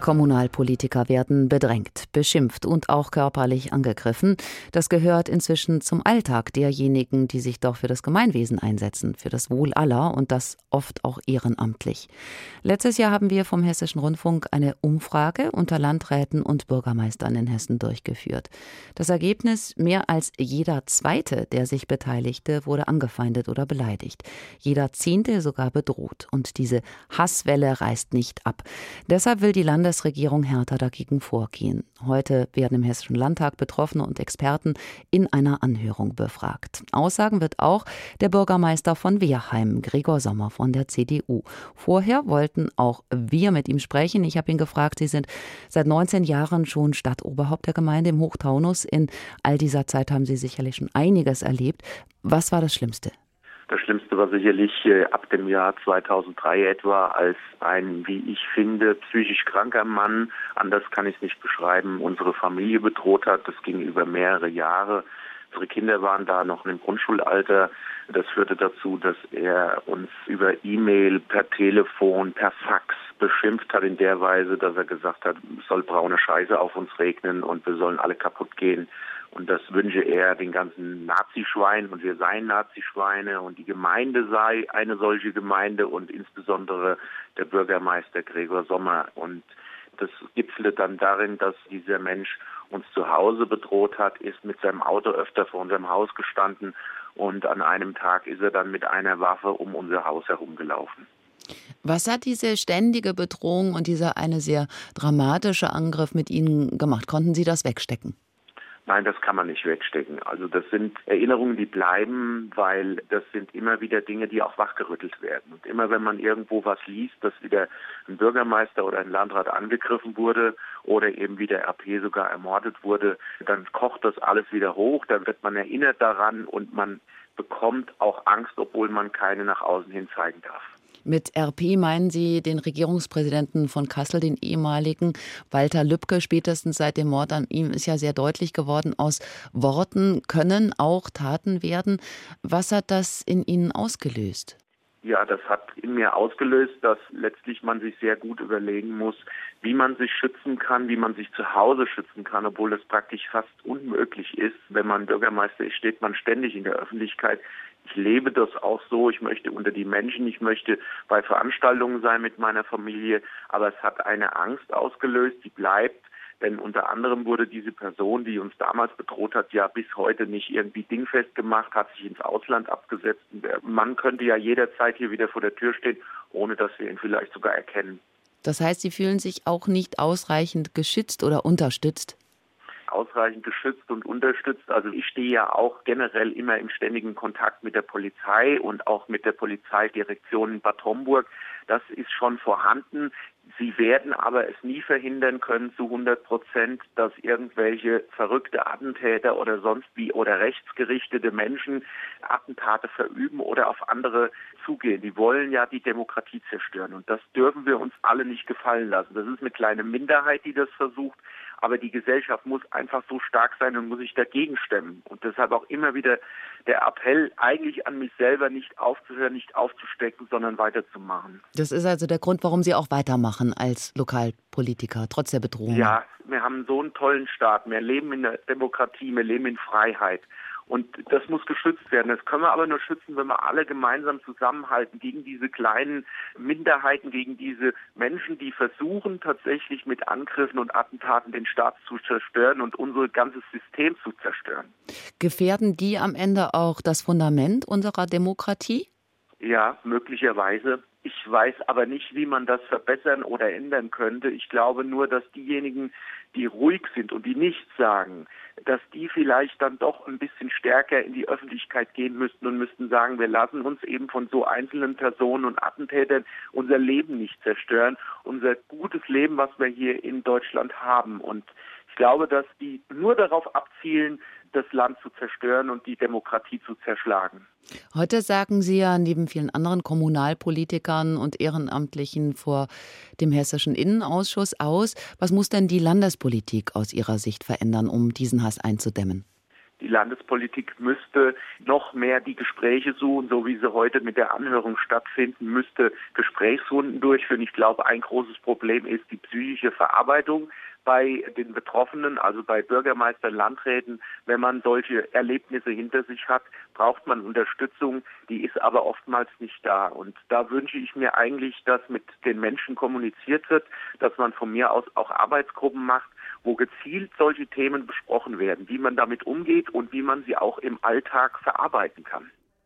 Kommunalpolitiker werden bedrängt, beschimpft und auch körperlich angegriffen. Das gehört inzwischen zum Alltag derjenigen, die sich doch für das Gemeinwesen einsetzen, für das Wohl aller und das oft auch ehrenamtlich. Letztes Jahr haben wir vom Hessischen Rundfunk eine Umfrage unter Landräten und Bürgermeistern in Hessen durchgeführt. Das Ergebnis, mehr als jeder Zweite, der sich beteiligte, wurde angefeindet oder beleidigt. Jeder Zehnte sogar bedroht. Und diese Hasswelle reißt nicht ab. Deshalb will die Landes Bundesregierung härter dagegen vorgehen. Heute werden im Hessischen Landtag Betroffene und Experten in einer Anhörung befragt. Aussagen wird auch der Bürgermeister von Wehrheim, Gregor Sommer von der CDU. Vorher wollten auch wir mit ihm sprechen. Ich habe ihn gefragt, Sie sind seit 19 Jahren schon Stadtoberhaupt der Gemeinde im Hochtaunus. In all dieser Zeit haben Sie sicherlich schon einiges erlebt. Was war das Schlimmste? Das Schlimmste war sicherlich äh, ab dem Jahr 2003 etwa, als ein, wie ich finde, psychisch kranker Mann, anders kann ich es nicht beschreiben, unsere Familie bedroht hat. Das ging über mehrere Jahre. Unsere Kinder waren da noch im Grundschulalter. Das führte dazu, dass er uns über E-Mail, per Telefon, per Fax beschimpft hat in der Weise, dass er gesagt hat, soll braune Scheiße auf uns regnen und wir sollen alle kaputt gehen. Und das wünsche er den ganzen Nazischweinen und wir seien Nazischweine und die Gemeinde sei eine solche Gemeinde und insbesondere der Bürgermeister Gregor Sommer. Und das gipfelte dann darin, dass dieser Mensch uns zu Hause bedroht hat, ist mit seinem Auto öfter vor unserem Haus gestanden und an einem Tag ist er dann mit einer Waffe um unser Haus herumgelaufen. Was hat diese ständige Bedrohung und dieser eine sehr dramatische Angriff mit Ihnen gemacht? Konnten Sie das wegstecken? Nein, das kann man nicht wegstecken. Also das sind Erinnerungen, die bleiben, weil das sind immer wieder Dinge, die auch wachgerüttelt werden. Und immer wenn man irgendwo was liest, dass wieder ein Bürgermeister oder ein Landrat angegriffen wurde oder eben wie der RP sogar ermordet wurde, dann kocht das alles wieder hoch, dann wird man erinnert daran und man bekommt auch Angst, obwohl man keine nach außen hin zeigen darf. Mit RP meinen Sie den Regierungspräsidenten von Kassel, den ehemaligen Walter Lübcke. Spätestens seit dem Mord an ihm ist ja sehr deutlich geworden, aus Worten können auch Taten werden. Was hat das in Ihnen ausgelöst? Ja, das hat in mir ausgelöst, dass letztlich man sich sehr gut überlegen muss, wie man sich schützen kann, wie man sich zu Hause schützen kann, obwohl das praktisch fast unmöglich ist. Wenn man Bürgermeister ist, steht man ständig in der Öffentlichkeit. Ich lebe das auch so. Ich möchte unter die Menschen, ich möchte bei Veranstaltungen sein mit meiner Familie. Aber es hat eine Angst ausgelöst, die bleibt. Denn unter anderem wurde diese Person, die uns damals bedroht hat, ja bis heute nicht irgendwie dingfest gemacht, hat sich ins Ausland abgesetzt. Mann könnte ja jederzeit hier wieder vor der Tür stehen, ohne dass wir ihn vielleicht sogar erkennen. Das heißt, Sie fühlen sich auch nicht ausreichend geschützt oder unterstützt? Ausreichend geschützt und unterstützt. Also ich stehe ja auch generell immer im ständigen Kontakt mit der Polizei und auch mit der Polizeidirektion in Bad Homburg. Das ist schon vorhanden. Sie werden aber es nie verhindern können zu 100 Prozent, dass irgendwelche verrückte Attentäter oder sonst wie oder rechtsgerichtete Menschen Attentate verüben oder auf andere zugehen. Die wollen ja die Demokratie zerstören und das dürfen wir uns alle nicht gefallen lassen. Das ist eine kleine Minderheit, die das versucht. Aber die Gesellschaft muss einfach so stark sein und muss sich dagegen stemmen. Und deshalb auch immer wieder der Appell eigentlich an mich selber, nicht aufzuhören, nicht aufzustecken, sondern weiterzumachen. Das ist also der Grund, warum Sie auch weitermachen als Lokalpolitiker, trotz der Bedrohung. Ja, wir haben so einen tollen Staat. Wir leben in der Demokratie, wir leben in Freiheit. Und das muss geschützt werden. Das können wir aber nur schützen, wenn wir alle gemeinsam zusammenhalten gegen diese kleinen Minderheiten, gegen diese Menschen, die versuchen tatsächlich mit Angriffen und Attentaten den Staat zu zerstören und unser ganzes System zu zerstören. Gefährden die am Ende auch das Fundament unserer Demokratie? Ja, möglicherweise. Ich weiß aber nicht, wie man das verbessern oder ändern könnte. Ich glaube nur, dass diejenigen, die ruhig sind und die nichts sagen, dass die vielleicht dann doch ein bisschen stärker in die Öffentlichkeit gehen müssten und müssten sagen, wir lassen uns eben von so einzelnen Personen und Attentätern unser Leben nicht zerstören, unser gutes Leben, was wir hier in Deutschland haben. Und ich glaube, dass die nur darauf abzielen, das Land zu zerstören und die Demokratie zu zerschlagen. Heute sagen Sie ja neben vielen anderen Kommunalpolitikern und Ehrenamtlichen vor dem Hessischen Innenausschuss aus. Was muss denn die Landespolitik aus Ihrer Sicht verändern, um diesen Hass einzudämmen? Die Landespolitik müsste noch mehr die Gespräche suchen, so wie sie heute mit der Anhörung stattfinden, müsste Gesprächsrunden durchführen. Ich glaube, ein großes Problem ist die psychische Verarbeitung bei den Betroffenen, also bei Bürgermeistern, Landräten, wenn man solche Erlebnisse hinter sich hat, braucht man Unterstützung, die ist aber oftmals nicht da. Und da wünsche ich mir eigentlich, dass mit den Menschen kommuniziert wird, dass man von mir aus auch Arbeitsgruppen macht, wo gezielt solche Themen besprochen werden, wie man damit umgeht und wie man sie auch im Alltag verarbeiten kann.